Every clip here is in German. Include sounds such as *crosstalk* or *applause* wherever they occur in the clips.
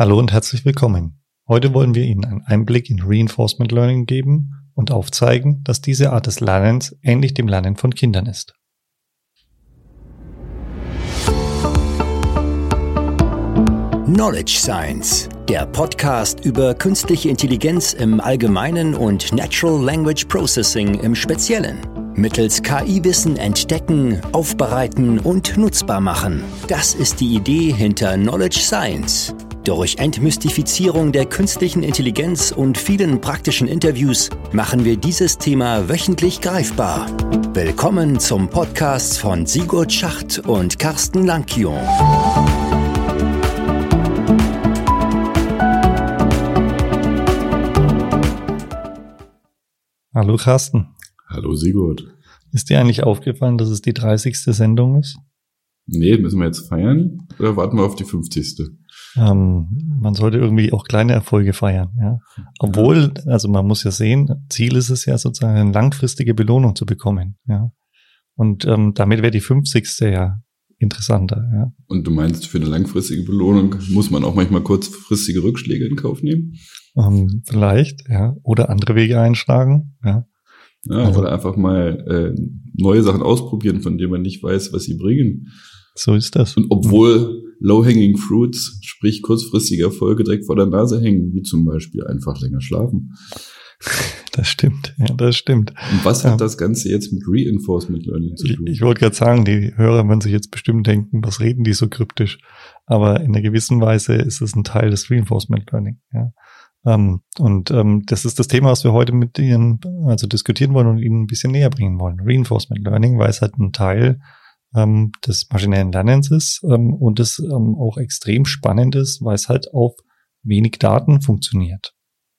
Hallo und herzlich willkommen. Heute wollen wir Ihnen einen Einblick in Reinforcement Learning geben und aufzeigen, dass diese Art des Lernens ähnlich dem Lernen von Kindern ist. Knowledge Science, der Podcast über künstliche Intelligenz im Allgemeinen und Natural Language Processing im Speziellen. Mittels KI-Wissen entdecken, aufbereiten und nutzbar machen. Das ist die Idee hinter Knowledge Science. Durch Entmystifizierung der künstlichen Intelligenz und vielen praktischen Interviews machen wir dieses Thema wöchentlich greifbar. Willkommen zum Podcast von Sigurd Schacht und Carsten Lankion. Hallo Carsten. Hallo Sigurd. Ist dir eigentlich aufgefallen, dass es die 30. Sendung ist? Nee, müssen wir jetzt feiern oder warten wir auf die 50. Ähm, man sollte irgendwie auch kleine Erfolge feiern, ja. Obwohl, also man muss ja sehen, Ziel ist es ja sozusagen eine langfristige Belohnung zu bekommen, ja. Und ähm, damit wäre die 50. ja interessanter, ja. Und du meinst, für eine langfristige Belohnung muss man auch manchmal kurzfristige Rückschläge in Kauf nehmen? Ähm, vielleicht, ja. Oder andere Wege einschlagen, ja. Ja, also, oder einfach mal äh, neue Sachen ausprobieren, von denen man nicht weiß, was sie bringen. So ist das. Und obwohl low-hanging fruits, sprich kurzfristige Erfolge direkt vor der Nase hängen, wie zum Beispiel einfach länger schlafen. *laughs* Das stimmt, ja, das stimmt. Und was hat ja. das Ganze jetzt mit Reinforcement Learning zu tun? Ich, ich wollte gerade sagen, die Hörer werden sich jetzt bestimmt denken, was reden die so kryptisch? Aber in einer gewissen Weise ist es ein Teil des Reinforcement Learning. Ja. Ähm, und ähm, das ist das Thema, was wir heute mit Ihnen also diskutieren wollen und Ihnen ein bisschen näher bringen wollen. Reinforcement Learning, weil es halt ein Teil ähm, des maschinellen Lernens ist ähm, und es ähm, auch extrem spannend ist, weil es halt auf wenig Daten funktioniert.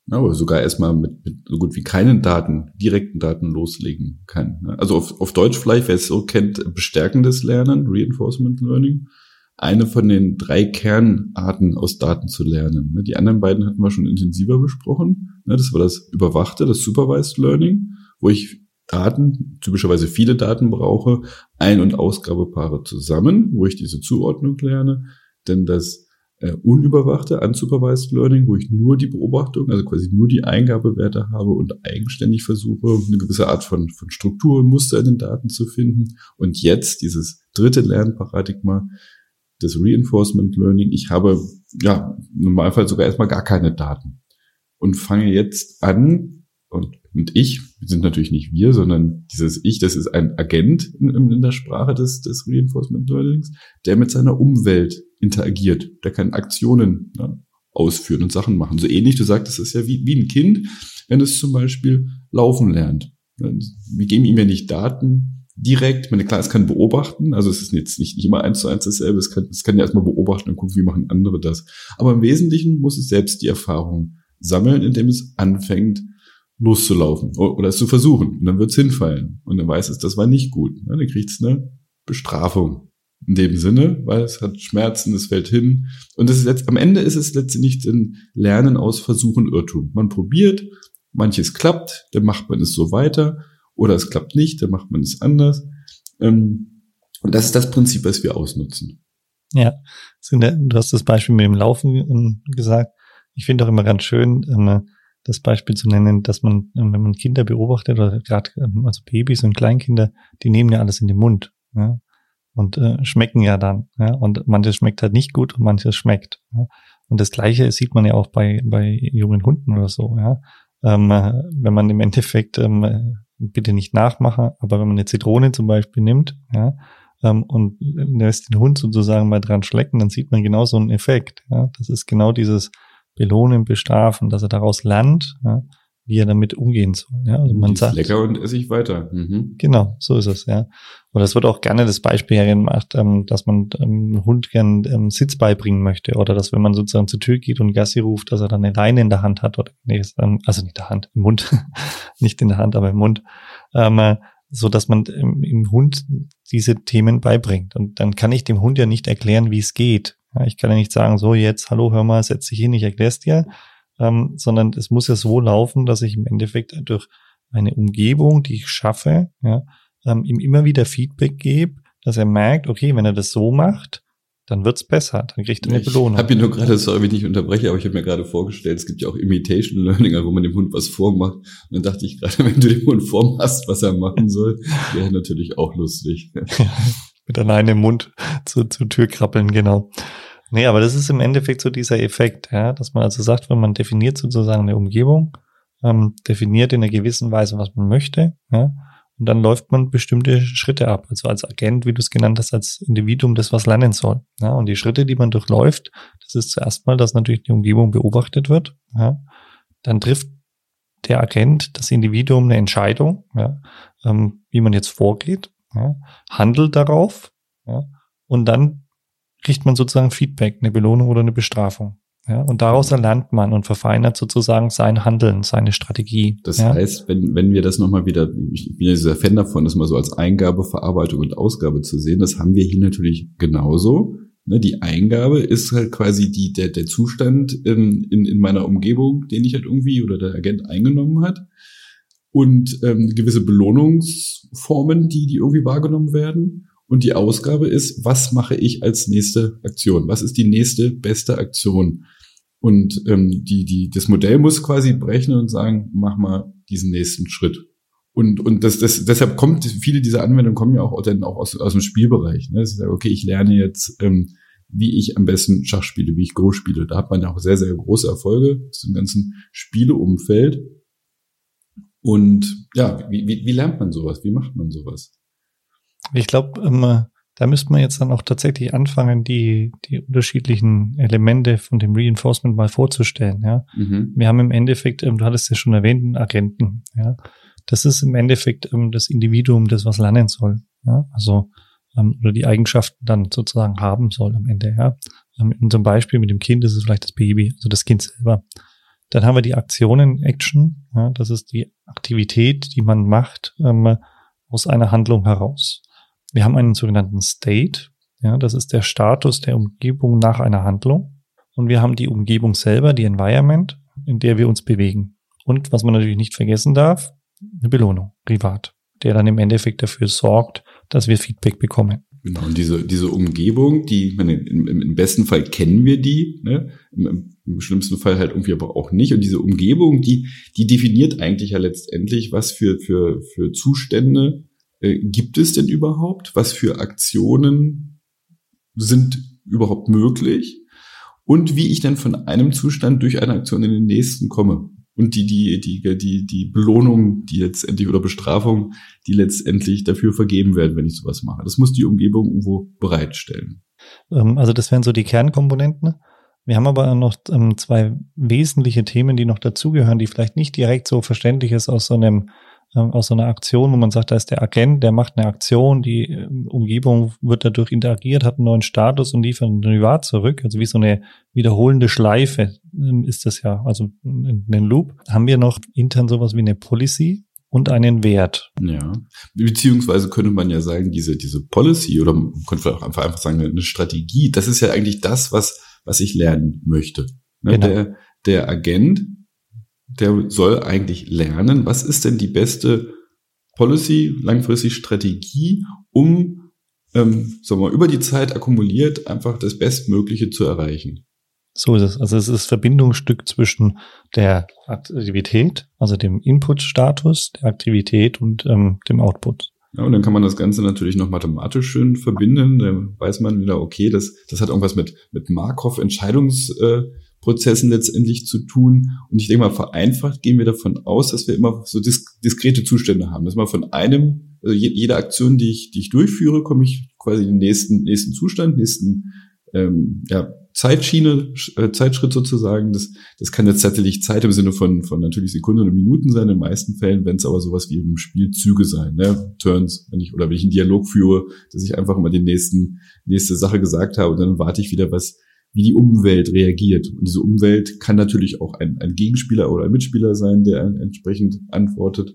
Ja, aber sogar erstmal mit, mit so gut wie keinen Daten, direkten Daten loslegen kann. Ne? Also auf, auf Deutsch vielleicht, wer es so kennt, bestärkendes Lernen, Reinforcement Learning eine von den drei Kernarten aus Daten zu lernen. Ne, die anderen beiden hatten wir schon intensiver besprochen. Ne, das war das überwachte, das Supervised Learning, wo ich Daten, typischerweise viele Daten brauche, Ein- und Ausgabepaare zusammen, wo ich diese Zuordnung lerne. Denn das äh, unüberwachte, unsupervised Learning, wo ich nur die Beobachtung, also quasi nur die Eingabewerte habe und eigenständig versuche, eine gewisse Art von, von Struktur und Muster in den Daten zu finden. Und jetzt dieses dritte Lernparadigma, das Reinforcement Learning. Ich habe ja im Normalfall sogar erstmal gar keine Daten und fange jetzt an und, und ich sind natürlich nicht wir, sondern dieses Ich, das ist ein Agent in, in der Sprache des, des Reinforcement Learnings, der mit seiner Umwelt interagiert. Der kann Aktionen ja, ausführen und Sachen machen. So ähnlich, du sagtest, es ist ja wie, wie ein Kind, wenn es zum Beispiel laufen lernt. Wir geben ihm ja nicht Daten, direkt. Meine, klar, es kann beobachten, also es ist jetzt nicht, nicht immer eins zu eins dasselbe, es kann, es kann ja erstmal beobachten und gucken, wie machen andere das. Aber im Wesentlichen muss es selbst die Erfahrung sammeln, indem es anfängt, loszulaufen oder es zu versuchen. Und dann wird es hinfallen. Und dann weiß es, das war nicht gut. Dann kriegt es eine Bestrafung. In dem Sinne, weil es hat Schmerzen, es fällt hin. Und es ist jetzt, am Ende ist es letztendlich ein Lernen aus Versuchen, Irrtum. Man probiert, manches klappt, dann macht man es so weiter oder es klappt nicht, dann macht man es anders. Ähm, und das ist das Prinzip, was wir ausnutzen. Ja, du hast das Beispiel mit dem Laufen ähm, gesagt. Ich finde auch immer ganz schön, ähm, das Beispiel zu nennen, dass man, wenn man Kinder beobachtet oder gerade also Babys und Kleinkinder, die nehmen ja alles in den Mund ja, und äh, schmecken ja dann. Ja, und manches schmeckt halt nicht gut und manches schmeckt. Ja. Und das Gleiche sieht man ja auch bei bei jungen Hunden oder so. Ja, ähm, wenn man im Endeffekt ähm, bitte nicht nachmachen, aber wenn man eine Zitrone zum Beispiel nimmt, ja, ähm, und lässt den Hund sozusagen mal dran schlecken, dann sieht man genau so einen Effekt. Ja. Das ist genau dieses Belohnen, Bestrafen, dass er daraus lernt, ja, wie er damit umgehen soll. Ja. Also man sagt, lecker und esse ich weiter. Mhm. Genau, so ist es, ja. Und es wird auch gerne das Beispiel hergemacht, ähm, dass man ähm, Hund gern ähm, Sitz beibringen möchte oder dass wenn man sozusagen zur Tür geht und Gassi ruft, dass er dann eine Leine in der Hand hat oder nee, ähm, also nicht in der Hand, im Mund, *laughs* nicht in der Hand, aber im Mund, ähm, äh, so dass man ähm, im Hund diese Themen beibringt. Und dann kann ich dem Hund ja nicht erklären, wie es geht. Ja, ich kann ja nicht sagen, so jetzt, hallo, hör mal, setz dich hin, ich erklär's dir, ähm, sondern es muss ja so laufen, dass ich im Endeffekt durch eine Umgebung, die ich schaffe, ja, ähm, ihm immer wieder Feedback gebe, dass er merkt, okay, wenn er das so macht, dann wird's besser, dann kriegt er eine Belohnung. Ich habe mir nur gerade, sorry, wenn ich unterbreche, aber ich habe mir gerade vorgestellt, es gibt ja auch Imitation Learning, wo man dem Hund was vormacht. Und dann dachte ich gerade, *laughs* wenn du dem Hund vormachst, was er machen soll, wäre natürlich auch lustig. *laughs* Mit alleine im Mund *laughs* zur, zur Tür krabbeln, genau. Nee, aber das ist im Endeffekt so dieser Effekt, ja, dass man also sagt, wenn man definiert sozusagen eine Umgebung, ähm, definiert in einer gewissen Weise, was man möchte, ja, und dann läuft man bestimmte Schritte ab. Also als Agent, wie du es genannt hast, als Individuum, das was lernen soll. Ja, und die Schritte, die man durchläuft, das ist zuerst mal, dass natürlich die Umgebung beobachtet wird. Ja, dann trifft der Agent, das Individuum, eine Entscheidung, ja, ähm, wie man jetzt vorgeht, ja, handelt darauf, ja, und dann kriegt man sozusagen Feedback, eine Belohnung oder eine Bestrafung. Ja, und daraus erlernt man und verfeinert sozusagen sein Handeln, seine Strategie. Das ja. heißt, wenn, wenn wir das nochmal wieder, ich bin ja dieser Fan davon, das mal so als Eingabe, Verarbeitung und Ausgabe zu sehen, das haben wir hier natürlich genauso. Ne, die Eingabe ist halt quasi die, der, der Zustand in, in, in meiner Umgebung, den ich halt irgendwie oder der Agent eingenommen hat. Und ähm, gewisse Belohnungsformen, die, die irgendwie wahrgenommen werden. Und die Ausgabe ist, was mache ich als nächste Aktion? Was ist die nächste beste Aktion? Und ähm, die, die, das Modell muss quasi berechnen und sagen, mach mal diesen nächsten Schritt. Und, und das, das, deshalb kommt, viele dieser Anwendungen kommen ja auch, dann auch aus, aus dem Spielbereich. Ne? Sie sagen, okay, ich lerne jetzt, ähm, wie ich am besten Schach spiele, wie ich Go spiele. Da hat man ja auch sehr, sehr große Erfolge zum ganzen Spieleumfeld. Und ja, wie, wie, wie lernt man sowas? Wie macht man sowas? Ich glaube, ähm, da müsste man jetzt dann auch tatsächlich anfangen, die, die unterschiedlichen Elemente von dem Reinforcement mal vorzustellen. Ja, mhm. wir haben im Endeffekt, ähm, du hattest ja schon erwähnt, einen Agenten. Ja, das ist im Endeffekt ähm, das Individuum, das was lernen soll. Ja, also ähm, oder die Eigenschaften dann sozusagen haben soll am Ende. Ja, ähm, in unserem Beispiel mit dem Kind ist es vielleicht das Baby, also das Kind selber. Dann haben wir die Aktionen, Action. Ja, das ist die Aktivität, die man macht ähm, aus einer Handlung heraus. Wir haben einen sogenannten State. Ja, das ist der Status der Umgebung nach einer Handlung. Und wir haben die Umgebung selber, die Environment, in der wir uns bewegen. Und was man natürlich nicht vergessen darf, eine Belohnung, privat, der dann im Endeffekt dafür sorgt, dass wir Feedback bekommen. Genau, und diese, diese Umgebung, die, meine, im, im besten Fall kennen wir die, ne? Im, Im, schlimmsten Fall halt irgendwie aber auch nicht. Und diese Umgebung, die, die definiert eigentlich ja letztendlich, was für, für, für Zustände äh, gibt es denn überhaupt? Was für Aktionen sind überhaupt möglich? Und wie ich denn von einem Zustand durch eine Aktion in den nächsten komme. Und die, die, die, die, die Belohnung, die letztendlich oder Bestrafung, die letztendlich dafür vergeben werden, wenn ich sowas mache. Das muss die Umgebung irgendwo bereitstellen. Ähm, also das wären so die Kernkomponenten. Wir haben aber noch ähm, zwei wesentliche Themen, die noch dazugehören, die vielleicht nicht direkt so verständlich ist aus so einem ähm, aus so einer Aktion, wo man sagt, da ist der Agent, der macht eine Aktion, die ähm, Umgebung wird dadurch interagiert, hat einen neuen Status und liefert ein Derivat zurück. Also wie so eine wiederholende Schleife ähm, ist das ja, also in den Loop. Haben wir noch intern sowas wie eine Policy, und einen Wert. Ja, beziehungsweise könnte man ja sagen, diese, diese Policy oder man könnte auch einfach, einfach sagen, eine Strategie, das ist ja eigentlich das, was, was ich lernen möchte. Ne? Genau. Der, der Agent der soll eigentlich lernen, was ist denn die beste Policy, langfristig Strategie, um, ähm, sagen wir mal, über die Zeit akkumuliert einfach das Bestmögliche zu erreichen. So ist es. Also es ist Verbindungsstück zwischen der Aktivität, also dem Input-Status der Aktivität und ähm, dem Output. Ja, und dann kann man das Ganze natürlich noch mathematisch schön verbinden. Dann weiß man wieder, okay, das, das hat irgendwas mit, mit Markov-Entscheidungs- äh, Prozessen letztendlich zu tun. Und ich denke mal, vereinfacht gehen wir davon aus, dass wir immer so disk diskrete Zustände haben. Dass man von einem, also jede Aktion, die ich, die ich durchführe, komme ich quasi in den nächsten, nächsten Zustand, nächsten ähm, ja, Zeitschiene, äh, Zeitschritt sozusagen. Das, das kann jetzt tatsächlich Zeit im Sinne von, von natürlich Sekunden oder Minuten sein, in den meisten Fällen, wenn es aber sowas wie in einem Spiel Züge sein, ne? Turns, wenn ich, oder wenn ich einen Dialog führe, dass ich einfach immer die nächsten, nächste Sache gesagt habe und dann warte ich wieder, was, wie die Umwelt reagiert. Und diese Umwelt kann natürlich auch ein, ein Gegenspieler oder ein Mitspieler sein, der entsprechend antwortet,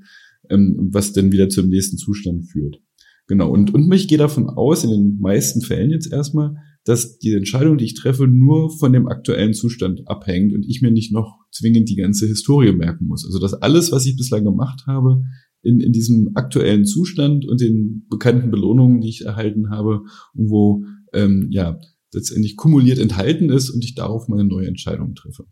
ähm, was dann wieder zum nächsten Zustand führt. Genau. Und, und ich gehe davon aus, in den meisten Fällen jetzt erstmal, dass die Entscheidung, die ich treffe, nur von dem aktuellen Zustand abhängt und ich mir nicht noch zwingend die ganze Historie merken muss. Also dass alles, was ich bislang gemacht habe, in, in diesem aktuellen Zustand und den bekannten Belohnungen, die ich erhalten habe, irgendwo ähm, ja letztendlich kumuliert enthalten ist und ich darauf meine neue Entscheidung treffe.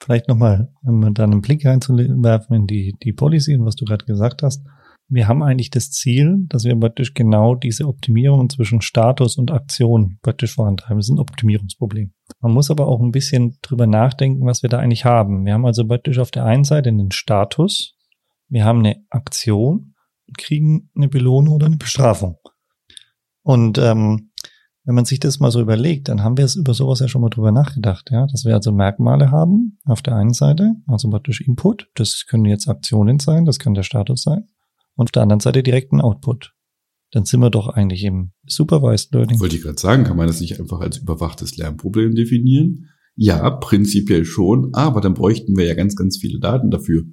Vielleicht nochmal, um da einen Blick reinzuwerfen in die, die Policy und was du gerade gesagt hast. Wir haben eigentlich das Ziel, dass wir praktisch genau diese Optimierung zwischen Status und Aktion praktisch vorantreiben. Das ist ein Optimierungsproblem. Man muss aber auch ein bisschen drüber nachdenken, was wir da eigentlich haben. Wir haben also praktisch auf der einen Seite einen Status, wir haben eine Aktion und kriegen eine Belohnung oder eine Bestrafung. Und ähm, wenn man sich das mal so überlegt, dann haben wir es über sowas ja schon mal drüber nachgedacht, ja, dass wir also Merkmale haben auf der einen Seite, also praktisch Input, das können jetzt Aktionen sein, das kann der Status sein, und auf der anderen Seite direkten Output. Dann sind wir doch eigentlich im Supervised Learning. Wollte ich gerade sagen, kann man das nicht einfach als überwachtes Lernproblem definieren? Ja, prinzipiell schon, aber dann bräuchten wir ja ganz, ganz viele Daten dafür.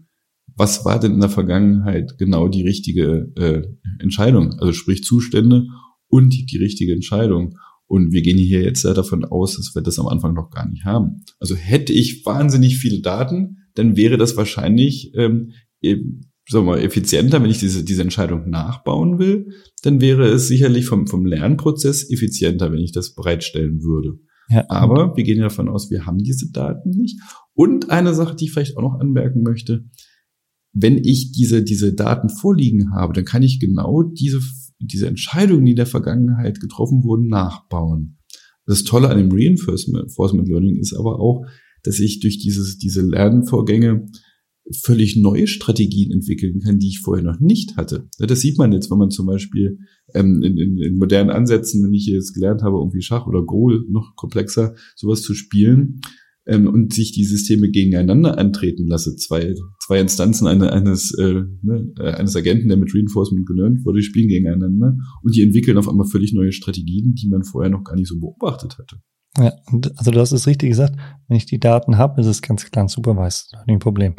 Was war denn in der Vergangenheit genau die richtige äh, Entscheidung? Also sprich Zustände und die richtige Entscheidung. Und wir gehen hier jetzt davon aus, dass wir das am Anfang noch gar nicht haben. Also hätte ich wahnsinnig viele Daten, dann wäre das wahrscheinlich ähm, eben, sagen wir mal, effizienter, wenn ich diese, diese Entscheidung nachbauen will. Dann wäre es sicherlich vom, vom Lernprozess effizienter, wenn ich das bereitstellen würde. Ja. Aber wir gehen davon aus, wir haben diese Daten nicht. Und eine Sache, die ich vielleicht auch noch anmerken möchte, wenn ich diese, diese Daten vorliegen habe, dann kann ich genau diese diese Entscheidungen, die in der Vergangenheit getroffen wurden, nachbauen. Das Tolle an dem Reinforcement Learning ist aber auch, dass ich durch dieses, diese Lernvorgänge völlig neue Strategien entwickeln kann, die ich vorher noch nicht hatte. Das sieht man jetzt, wenn man zum Beispiel ähm, in, in, in modernen Ansätzen, wenn ich jetzt gelernt habe, irgendwie Schach oder Go noch komplexer sowas zu spielen, ähm, und sich die Systeme gegeneinander antreten lasse, zwei, zwei Instanzen eine, eines, äh, ne, äh, eines Agenten, der mit Reinforcement gelernt wurde, spielen gegeneinander und die entwickeln auf einmal völlig neue Strategien, die man vorher noch gar nicht so beobachtet hatte. Ja, also du hast es richtig gesagt, wenn ich die Daten habe, ist es ganz klar ein Supervised Learning Problem.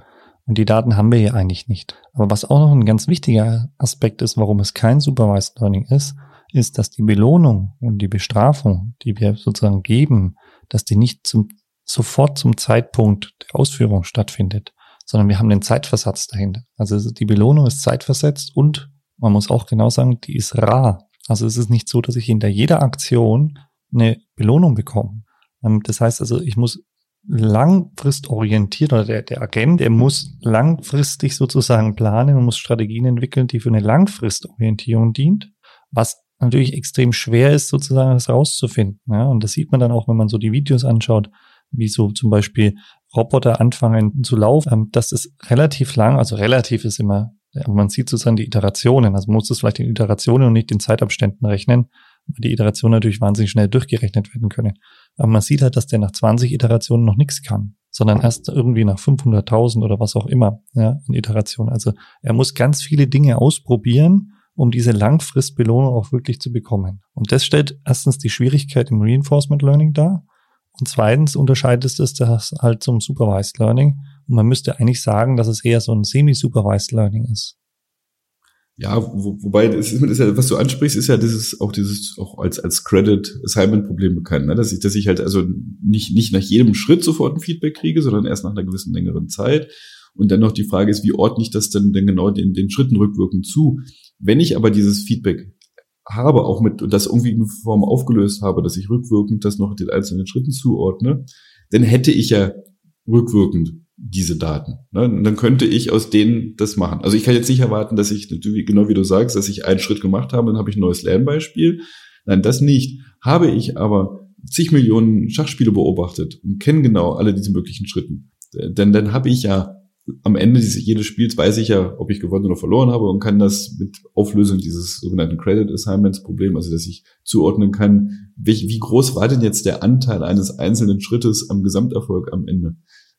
Und die Daten haben wir hier eigentlich nicht. Aber was auch noch ein ganz wichtiger Aspekt ist, warum es kein Supervised Learning ist, ist, dass die Belohnung und die Bestrafung, die wir sozusagen geben, dass die nicht zum sofort zum Zeitpunkt der Ausführung stattfindet, sondern wir haben den Zeitversatz dahinter. Also die Belohnung ist zeitversetzt und man muss auch genau sagen, die ist rar. Also es ist nicht so, dass ich hinter jeder Aktion eine Belohnung bekomme. Ähm, das heißt also, ich muss langfristorientiert oder der, der Agent, der muss langfristig sozusagen planen und muss Strategien entwickeln, die für eine Langfristorientierung dient, was natürlich extrem schwer ist, sozusagen das rauszufinden. Ja, und das sieht man dann auch, wenn man so die Videos anschaut, wie so zum Beispiel Roboter anfangen zu laufen, ähm, das ist relativ lang, also relativ ist immer, man sieht sozusagen die Iterationen, also man muss das vielleicht in Iterationen und nicht in Zeitabständen rechnen, weil die Iterationen natürlich wahnsinnig schnell durchgerechnet werden können. Aber man sieht halt, dass der nach 20 Iterationen noch nichts kann, sondern erst irgendwie nach 500.000 oder was auch immer, ja, in Iterationen. Also er muss ganz viele Dinge ausprobieren, um diese Langfristbelohnung auch wirklich zu bekommen. Und das stellt erstens die Schwierigkeit im Reinforcement Learning dar. Und zweitens unterscheidet es das halt zum Supervised Learning. Und man müsste eigentlich sagen, dass es eher so ein Semi-Supervised Learning ist. Ja, wo, wobei, das ist, ist ja, was du ansprichst, ist ja dieses, auch dieses, auch als, als Credit Assignment Problem bekannt, ne? dass ich, dass ich halt also nicht, nicht nach jedem Schritt sofort ein Feedback kriege, sondern erst nach einer gewissen längeren Zeit. Und dann noch die Frage ist, wie ordne ich das denn, denn genau den, den Schritten rückwirkend zu? Wenn ich aber dieses Feedback habe, auch mit, und das irgendwie in Form aufgelöst habe, dass ich rückwirkend das noch den einzelnen Schritten zuordne, dann hätte ich ja rückwirkend diese Daten. Ne? Und dann könnte ich aus denen das machen. Also ich kann jetzt nicht erwarten, dass ich, genau wie du sagst, dass ich einen Schritt gemacht habe, dann habe ich ein neues Lernbeispiel. Nein, das nicht. Habe ich aber zig Millionen Schachspiele beobachtet und kenne genau alle diese möglichen Schritten, denn dann habe ich ja am Ende dieses, jedes Spiels weiß ich ja, ob ich gewonnen oder verloren habe und kann das mit Auflösung dieses sogenannten Credit Assignments Problem, also dass ich zuordnen kann, wie, wie groß war denn jetzt der Anteil eines einzelnen Schrittes am Gesamterfolg am Ende.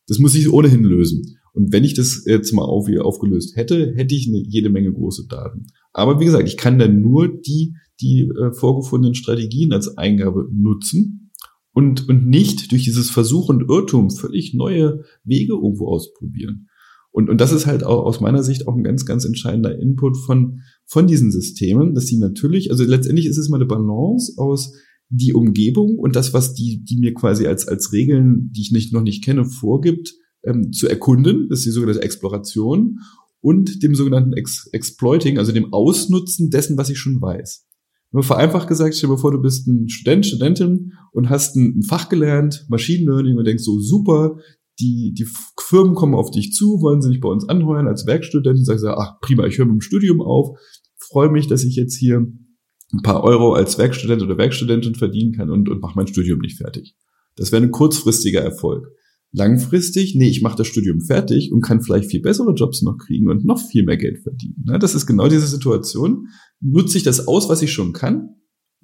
Das muss ich ohnehin lösen. Und wenn ich das jetzt mal auf, aufgelöst hätte, hätte ich eine, jede Menge große Daten. Aber wie gesagt, ich kann dann nur die, die äh, vorgefundenen Strategien als Eingabe nutzen und, und nicht durch dieses Versuch und Irrtum völlig neue Wege irgendwo ausprobieren. Und, und das ist halt auch aus meiner Sicht auch ein ganz, ganz entscheidender Input von, von diesen Systemen, dass sie natürlich, also letztendlich ist es mal eine Balance aus die Umgebung und das, was die, die mir quasi als, als Regeln, die ich nicht, noch nicht kenne, vorgibt, ähm, zu erkunden, das ist die sogenannte Exploration und dem sogenannten Ex Exploiting, also dem Ausnutzen dessen, was ich schon weiß. Nur vereinfacht gesagt, stell dir vor, du bist ein Student, Studentin und hast ein, ein Fach gelernt, Machine Learning und denkst so, super, die, die Firmen kommen auf dich zu, wollen sie dich bei uns anheuern als Werkstudent und sagst, ach prima, ich höre mit dem Studium auf, freue mich, dass ich jetzt hier ein paar Euro als Werkstudent oder Werkstudentin verdienen kann und, und mache mein Studium nicht fertig. Das wäre ein kurzfristiger Erfolg. Langfristig, nee, ich mache das Studium fertig und kann vielleicht viel bessere Jobs noch kriegen und noch viel mehr Geld verdienen. Das ist genau diese Situation. Nutze ich das aus, was ich schon kann,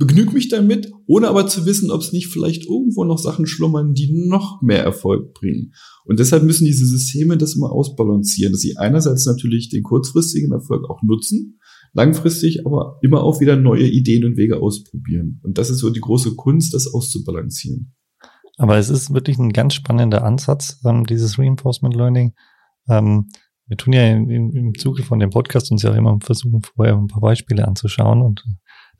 begnüge mich damit, ohne aber zu wissen, ob es nicht vielleicht irgendwo noch Sachen schlummern, die noch mehr Erfolg bringen. Und deshalb müssen diese Systeme das immer ausbalancieren, dass sie einerseits natürlich den kurzfristigen Erfolg auch nutzen, langfristig aber immer auch wieder neue Ideen und Wege ausprobieren. Und das ist so die große Kunst, das auszubalancieren. Aber es ist wirklich ein ganz spannender Ansatz, ähm, dieses Reinforcement Learning. Ähm, wir tun ja im, Zuge von dem Podcast uns ja auch immer versuchen, vorher ein paar Beispiele anzuschauen und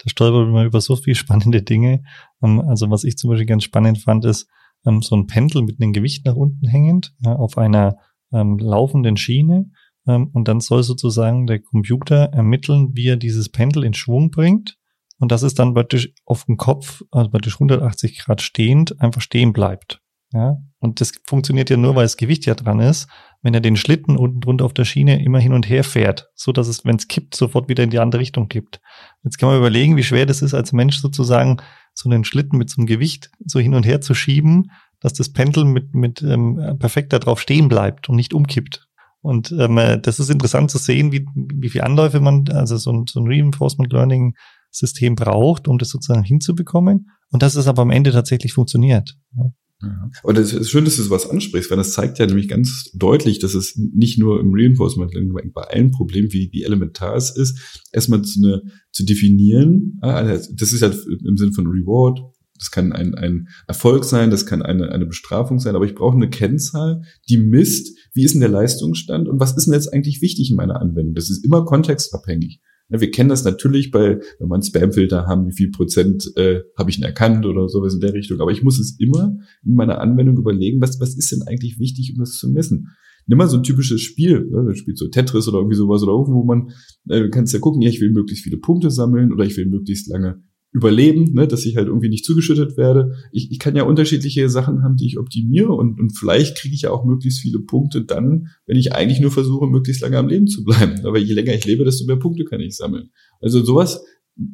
da stolpert man über so viele *laughs* spannende Dinge. Ähm, also was ich zum Beispiel ganz spannend fand, ist ähm, so ein Pendel mit einem Gewicht nach unten hängend auf einer ähm, laufenden Schiene und dann soll sozusagen der Computer ermitteln, wie er dieses Pendel in Schwung bringt. Und das ist dann praktisch auf dem Kopf, also praktisch 180 Grad stehend, einfach stehen bleibt. Ja, und das funktioniert ja nur, weil das Gewicht ja dran ist, wenn er den Schlitten unten drunter auf der Schiene immer hin und her fährt, so dass es, wenn es kippt, sofort wieder in die andere Richtung kippt. Jetzt kann man überlegen, wie schwer das ist, als Mensch sozusagen so einen Schlitten mit so einem Gewicht so hin und her zu schieben, dass das Pendel mit, mit ähm, perfekt da drauf stehen bleibt und nicht umkippt. Und ähm, äh, das ist interessant zu sehen, wie, wie viele Anläufe man, also so ein, so ein Reinforcement Learning System braucht, um das sozusagen hinzubekommen. Und dass es aber am Ende tatsächlich funktioniert. Ja. Ja. Aber das ist schön, dass du sowas ansprichst, weil das zeigt ja nämlich ganz deutlich, dass es nicht nur im Reinforcement Learning bei allen Problemen, wie, elementar es ist, erstmal zu, eine, zu definieren. Also das ist ja im Sinne von Reward, das kann ein, ein Erfolg sein, das kann eine, eine Bestrafung sein, aber ich brauche eine Kennzahl, die misst, wie ist denn der Leistungsstand und was ist denn jetzt eigentlich wichtig in meiner Anwendung. Das ist immer kontextabhängig. Ja, wir kennen das natürlich bei, wenn man Spamfilter haben, wie viel Prozent äh, habe ich denn erkannt oder sowas in der Richtung. Aber ich muss es immer in meiner Anwendung überlegen, was, was ist denn eigentlich wichtig, um das zu messen. Nimm mal so ein typisches Spiel, ne? du spielst so Tetris oder irgendwie sowas oder irgendwo, wo man, äh, kannst ja gucken, ja, ich will möglichst viele Punkte sammeln oder ich will möglichst lange überleben, ne, dass ich halt irgendwie nicht zugeschüttet werde. Ich, ich kann ja unterschiedliche Sachen haben, die ich optimiere und, und vielleicht kriege ich ja auch möglichst viele Punkte dann, wenn ich eigentlich nur versuche, möglichst lange am Leben zu bleiben. *laughs* Aber je länger ich lebe, desto mehr Punkte kann ich sammeln. Also sowas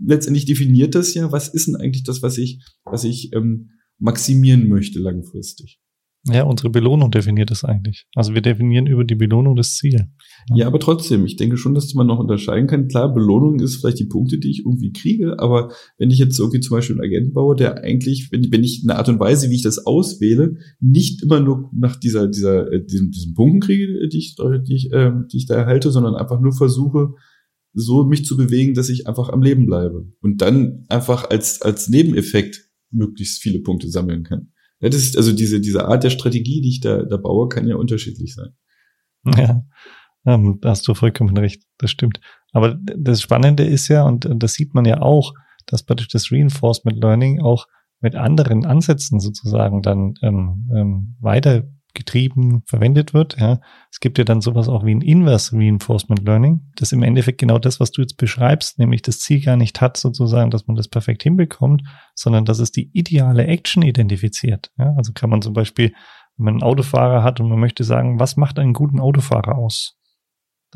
letztendlich definiert das ja, was ist denn eigentlich das, was ich, was ich ähm, maximieren möchte langfristig. Ja, unsere Belohnung definiert es eigentlich. Also wir definieren über die Belohnung das Ziel. Ja. ja, aber trotzdem, ich denke schon, dass man noch unterscheiden kann. Klar, Belohnung ist vielleicht die Punkte, die ich irgendwie kriege, aber wenn ich jetzt irgendwie zum Beispiel einen Agenten baue, der eigentlich, wenn, wenn ich eine Art und Weise, wie ich das auswähle, nicht immer nur nach dieser, dieser, äh, diesen, diesen Punkten kriege, die ich, die ich, äh, die ich da erhalte, sondern einfach nur versuche, so mich zu bewegen, dass ich einfach am Leben bleibe und dann einfach als, als Nebeneffekt möglichst viele Punkte sammeln kann. Ja, das ist also diese, diese Art der Strategie, die ich da, da baue, kann ja unterschiedlich sein. Ja, ähm, da hast du vollkommen recht, das stimmt. Aber das Spannende ist ja, und das sieht man ja auch, dass praktisch das Reinforcement Learning auch mit anderen Ansätzen sozusagen dann ähm, ähm, weiter getrieben verwendet wird. Ja. Es gibt ja dann sowas auch wie ein Inverse Reinforcement Learning, das im Endeffekt genau das, was du jetzt beschreibst, nämlich das Ziel gar nicht hat, sozusagen, dass man das perfekt hinbekommt, sondern dass es die ideale Action identifiziert. Ja. Also kann man zum Beispiel, wenn man einen Autofahrer hat und man möchte sagen, was macht einen guten Autofahrer aus?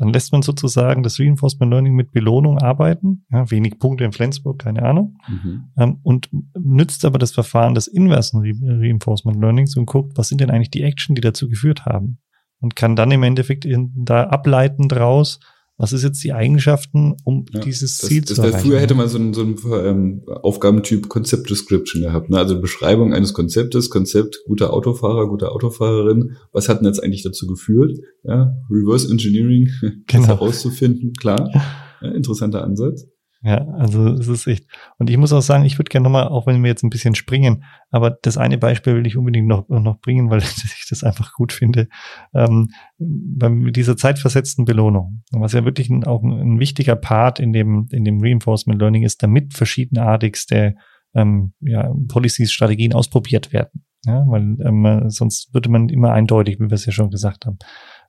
Dann lässt man sozusagen das Reinforcement Learning mit Belohnung arbeiten. Ja, wenig Punkte in Flensburg, keine Ahnung. Mhm. Ähm, und nützt aber das Verfahren des inversen Re Reinforcement Learnings und guckt, was sind denn eigentlich die Action, die dazu geführt haben. Und kann dann im Endeffekt in, da ableiten draus, was ist jetzt die Eigenschaften, um ja, dieses Ziel das, zu das erreichen? Früher hätte man so einen, so einen ähm, Aufgabentyp Concept Description gehabt, ne? also Beschreibung eines Konzeptes, Konzept guter Autofahrer, guter Autofahrerin, was hat denn jetzt eigentlich dazu geführt? Ja, Reverse Engineering, *laughs* genau. herauszufinden, klar, ja, interessanter Ansatz. Ja, also es ist echt. Und ich muss auch sagen, ich würde gerne nochmal, auch wenn wir jetzt ein bisschen springen, aber das eine Beispiel will ich unbedingt noch, noch bringen, weil *laughs* ich das einfach gut finde. Ähm, bei dieser zeitversetzten Belohnung, was ja wirklich ein, auch ein, wichtiger Part in dem, in dem Reinforcement Learning ist, damit verschiedenartigste ähm, ja, Policies, Strategien ausprobiert werden. Ja, weil ähm, sonst würde man immer eindeutig, wie wir es ja schon gesagt haben.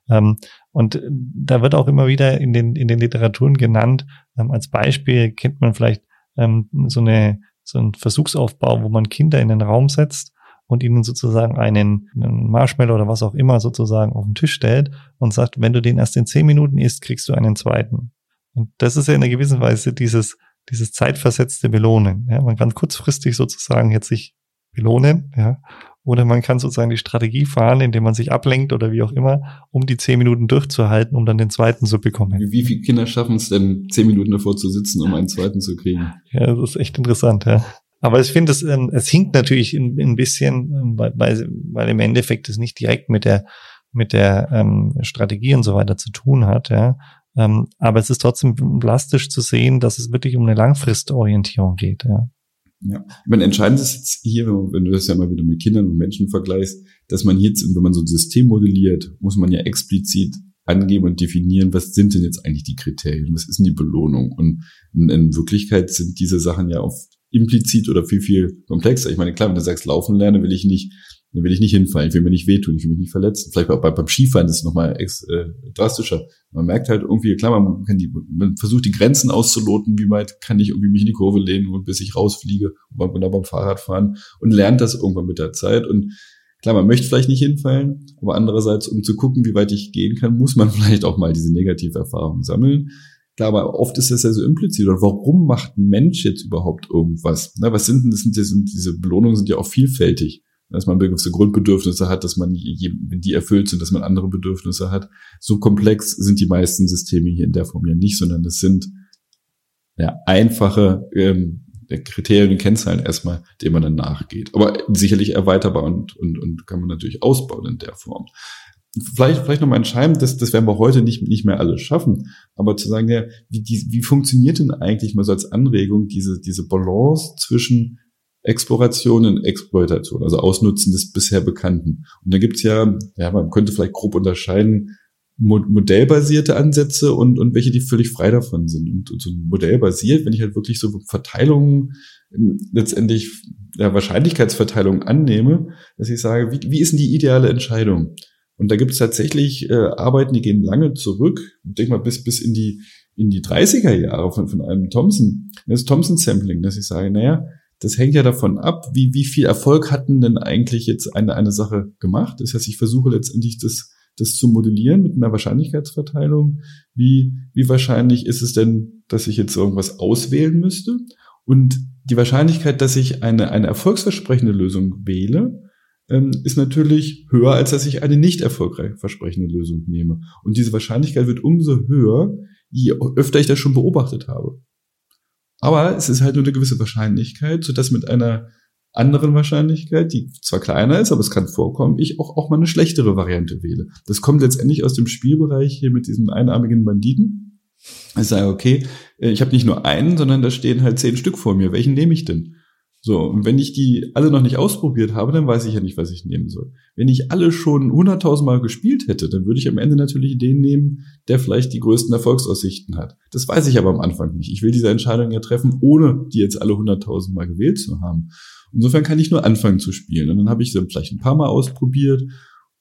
Ähm, und da wird auch immer wieder in den, in den Literaturen genannt, ähm, als Beispiel kennt man vielleicht ähm, so eine so ein Versuchsaufbau, wo man Kinder in den Raum setzt und ihnen sozusagen einen, einen Marshmallow oder was auch immer sozusagen auf den Tisch stellt und sagt, wenn du den erst in zehn Minuten isst, kriegst du einen zweiten. Und das ist ja in einer gewissen Weise dieses, dieses zeitversetzte Belohnen. Ja, man kann kurzfristig sozusagen jetzt sich belohnen, ja, oder man kann sozusagen die Strategie fahren, indem man sich ablenkt oder wie auch immer, um die zehn Minuten durchzuhalten, um dann den zweiten zu bekommen. Wie, wie viele Kinder schaffen es denn, zehn Minuten davor zu sitzen, um einen zweiten zu kriegen? Ja, das ist echt interessant, ja. Aber ich finde, es, ähm, es hinkt natürlich ein, ein bisschen, ähm, weil, weil, weil im Endeffekt es nicht direkt mit der mit der ähm, Strategie und so weiter zu tun hat, ja. Ähm, aber es ist trotzdem plastisch zu sehen, dass es wirklich um eine Langfristorientierung geht, ja. Ja, ich meine, entscheidend ist jetzt hier, wenn du das ja mal wieder mit Kindern und Menschen vergleichst, dass man jetzt, wenn man so ein System modelliert, muss man ja explizit angeben und definieren, was sind denn jetzt eigentlich die Kriterien, was ist denn die Belohnung? Und in, in Wirklichkeit sind diese Sachen ja oft implizit oder viel, viel komplexer. Ich meine, klar, wenn du sagst, laufen lernen, will ich nicht dann will ich nicht hinfallen, ich will mir nicht wehtun, ich will mich nicht verletzen. Vielleicht auch beim Skifahren ist es nochmal äh, drastischer. Man merkt halt irgendwie, klar, man, kann die, man versucht die Grenzen auszuloten, wie weit kann ich irgendwie mich in die Kurve lehnen und bis ich rausfliege und beim, beim Fahrradfahren und lernt das irgendwann mit der Zeit und Klar, man möchte vielleicht nicht hinfallen, aber andererseits, um zu gucken, wie weit ich gehen kann, muss man *laughs* vielleicht auch mal diese negative Erfahrung sammeln. Klar, aber oft ist das ja so implizit. Oder warum macht ein Mensch jetzt überhaupt irgendwas? Na, was sind denn das? Sind, diese Belohnungen sind ja auch vielfältig dass man gewisse Grundbedürfnisse hat, dass man, wenn die erfüllt sind, dass man andere Bedürfnisse hat. So komplex sind die meisten Systeme hier in der Form ja nicht, sondern es sind ja, einfache ähm, Kriterien und Kennzahlen erstmal, denen man dann nachgeht. Aber sicherlich erweiterbar und, und, und kann man natürlich ausbauen in der Form. Vielleicht, vielleicht nochmal entscheiden, das, das werden wir heute nicht, nicht mehr alles schaffen, aber zu sagen, ja, wie, die, wie funktioniert denn eigentlich mal so als Anregung diese, diese Balance zwischen Exploration und Exploitation, also Ausnutzen des bisher Bekannten. Und da gibt's ja, ja, man könnte vielleicht grob unterscheiden, modellbasierte Ansätze und, und welche, die völlig frei davon sind. Und, und so modellbasiert, wenn ich halt wirklich so Verteilungen ähm, letztendlich ja, Wahrscheinlichkeitsverteilung annehme, dass ich sage, wie, wie ist denn die ideale Entscheidung? Und da gibt es tatsächlich äh, Arbeiten, die gehen lange zurück, ich denke mal bis, bis in die, in die 30er Jahre von, von einem Thompson, das Thompson-Sampling, dass ich sage, naja, das hängt ja davon ab, wie, wie viel Erfolg hatten denn eigentlich jetzt eine, eine Sache gemacht. Das heißt, ich versuche letztendlich das, das zu modellieren mit einer Wahrscheinlichkeitsverteilung. Wie, wie wahrscheinlich ist es denn, dass ich jetzt irgendwas auswählen müsste? Und die Wahrscheinlichkeit, dass ich eine, eine erfolgsversprechende Lösung wähle, ähm, ist natürlich höher, als dass ich eine nicht erfolgreich versprechende Lösung nehme. Und diese Wahrscheinlichkeit wird umso höher, je öfter ich das schon beobachtet habe. Aber es ist halt nur eine gewisse Wahrscheinlichkeit, sodass mit einer anderen Wahrscheinlichkeit, die zwar kleiner ist, aber es kann vorkommen, ich auch, auch mal eine schlechtere Variante wähle. Das kommt letztendlich aus dem Spielbereich hier mit diesem einarmigen Banditen. Ich sage, okay, äh, ich habe nicht nur einen, sondern da stehen halt zehn Stück vor mir. Welchen nehme ich denn? So, und wenn ich die alle noch nicht ausprobiert habe, dann weiß ich ja nicht, was ich nehmen soll. Wenn ich alle schon hunderttausendmal gespielt hätte, dann würde ich am Ende natürlich den nehmen, der vielleicht die größten Erfolgsaussichten hat. Das weiß ich aber am Anfang nicht. Ich will diese Entscheidung ja treffen, ohne die jetzt alle hunderttausendmal gewählt zu haben. Insofern kann ich nur anfangen zu spielen. Und dann habe ich sie vielleicht ein paar Mal ausprobiert.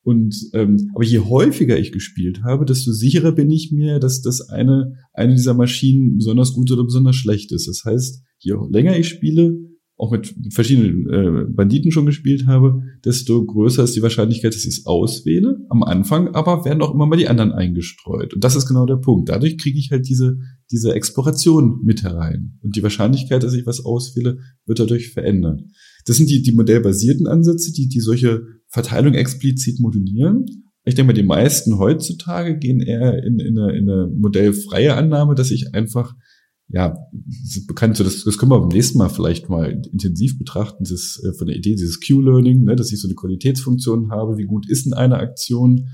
Und ähm, aber je häufiger ich gespielt habe, desto sicherer bin ich mir, dass das eine eine dieser Maschinen besonders gut oder besonders schlecht ist. Das heißt, je länger ich spiele, auch mit verschiedenen äh, Banditen schon gespielt habe, desto größer ist die Wahrscheinlichkeit, dass ich es auswähle am Anfang, aber werden auch immer mal die anderen eingestreut. Und das ist genau der Punkt. Dadurch kriege ich halt diese, diese Exploration mit herein. Und die Wahrscheinlichkeit, dass ich was auswähle, wird dadurch verändert. Das sind die, die modellbasierten Ansätze, die, die solche Verteilung explizit modellieren. Ich denke mal, die meisten heutzutage gehen eher in, in, eine, in eine modellfreie Annahme, dass ich einfach ja, bekannt, so das, das können wir beim nächsten Mal vielleicht mal intensiv betrachten, das äh, von der Idee dieses Q-Learning, ne, dass ich so eine Qualitätsfunktion habe, wie gut ist denn eine Aktion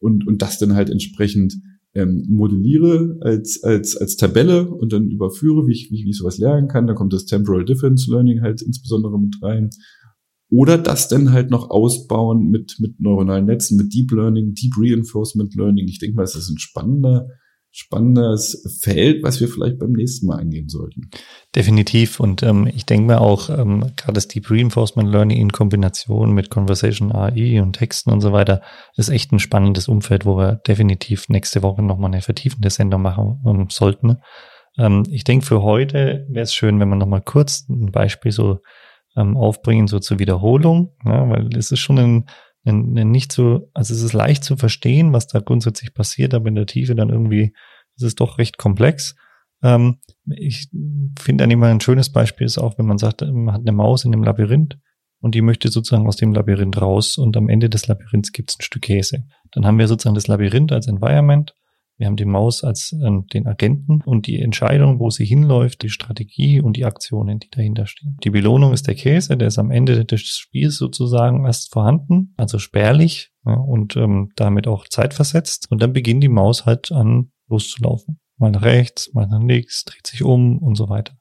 und, und das dann halt entsprechend ähm, modelliere als, als, als Tabelle und dann überführe, wie ich, wie, wie ich sowas lernen kann. Da kommt das Temporal Difference Learning halt insbesondere mit rein. Oder das dann halt noch ausbauen mit, mit neuronalen Netzen, mit Deep Learning, Deep Reinforcement Learning. Ich denke mal, es ist ein spannender spannendes Feld, was wir vielleicht beim nächsten Mal angehen sollten. Definitiv. Und ähm, ich denke mir auch, ähm, gerade das Deep Reinforcement Learning in Kombination mit Conversation AI und Texten und so weiter ist echt ein spannendes Umfeld, wo wir definitiv nächste Woche nochmal eine vertiefende Sendung machen ähm, sollten. Ähm, ich denke, für heute wäre es schön, wenn wir nochmal kurz ein Beispiel so ähm, aufbringen, so zur Wiederholung, ja, weil es ist schon ein nicht so, also es ist leicht zu verstehen, was da grundsätzlich passiert, aber in der Tiefe dann irgendwie ist es doch recht komplex. Ähm, ich finde eigentlich mal ein schönes Beispiel ist auch, wenn man sagt, man hat eine Maus in einem Labyrinth und die möchte sozusagen aus dem Labyrinth raus und am Ende des Labyrinths gibt es ein Stück Käse. Dann haben wir sozusagen das Labyrinth als Environment wir haben die Maus als äh, den Agenten und die Entscheidung, wo sie hinläuft, die Strategie und die Aktionen, die dahinter stehen. Die Belohnung ist der Käse, der ist am Ende des Spiels sozusagen erst vorhanden, also spärlich ja, und ähm, damit auch zeitversetzt. Und dann beginnt die Maus halt an loszulaufen. Mal nach rechts, mal nach links, dreht sich um und so weiter.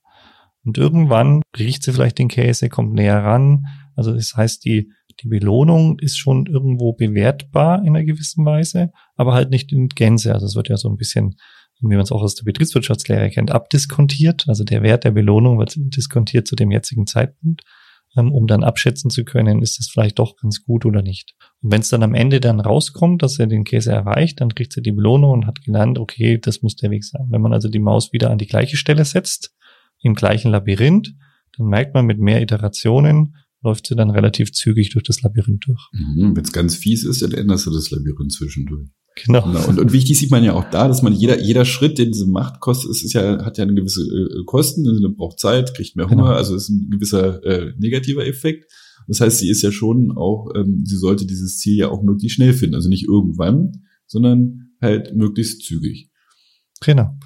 Und irgendwann riecht sie vielleicht den Käse, kommt näher ran. Also das heißt, die die Belohnung ist schon irgendwo bewertbar in einer gewissen Weise, aber halt nicht in Gänze. Also es wird ja so ein bisschen, wie man es auch aus der Betriebswirtschaftslehre kennt, abdiskontiert. Also der Wert der Belohnung wird diskontiert zu dem jetzigen Zeitpunkt, ähm, um dann abschätzen zu können, ist es vielleicht doch ganz gut oder nicht. Und wenn es dann am Ende dann rauskommt, dass er den Käse erreicht, dann kriegt er die Belohnung und hat gelernt, okay, das muss der Weg sein. Wenn man also die Maus wieder an die gleiche Stelle setzt, im gleichen Labyrinth, dann merkt man mit mehr Iterationen, läuft sie dann relativ zügig durch das Labyrinth durch. Mhm, Wenn es ganz fies ist, dann änderst du das Labyrinth zwischendurch. Genau. genau. Und, und wichtig sieht man ja auch da, dass man jeder, jeder Schritt, den diese macht, kostet, ist, ist ja, hat ja eine gewisse äh, Kosten, also braucht Zeit, kriegt mehr Hunger, genau. also ist ein gewisser äh, negativer Effekt. Das heißt, sie ist ja schon auch, ähm, sie sollte dieses Ziel ja auch möglichst schnell finden. Also nicht irgendwann, sondern halt möglichst zügig. Genau.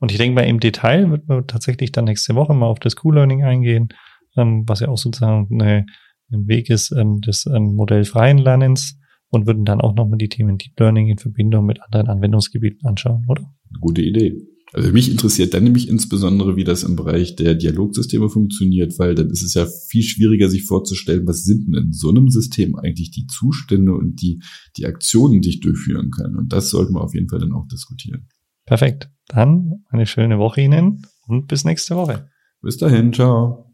Und ich denke mal, im Detail wird man tatsächlich dann nächste Woche mal auf das Q-Learning eingehen ähm, was ja auch sozusagen eine, ein Weg ist ähm, des ähm, modellfreien Lernens und würden dann auch nochmal die Themen Deep Learning in Verbindung mit anderen Anwendungsgebieten anschauen, oder? Gute Idee. Also mich interessiert dann nämlich insbesondere, wie das im Bereich der Dialogsysteme funktioniert, weil dann ist es ja viel schwieriger, sich vorzustellen, was sind denn in so einem System eigentlich die Zustände und die, die Aktionen, die ich durchführen kann. Und das sollten wir auf jeden Fall dann auch diskutieren. Perfekt. Dann eine schöne Woche Ihnen und bis nächste Woche. Bis dahin, ciao.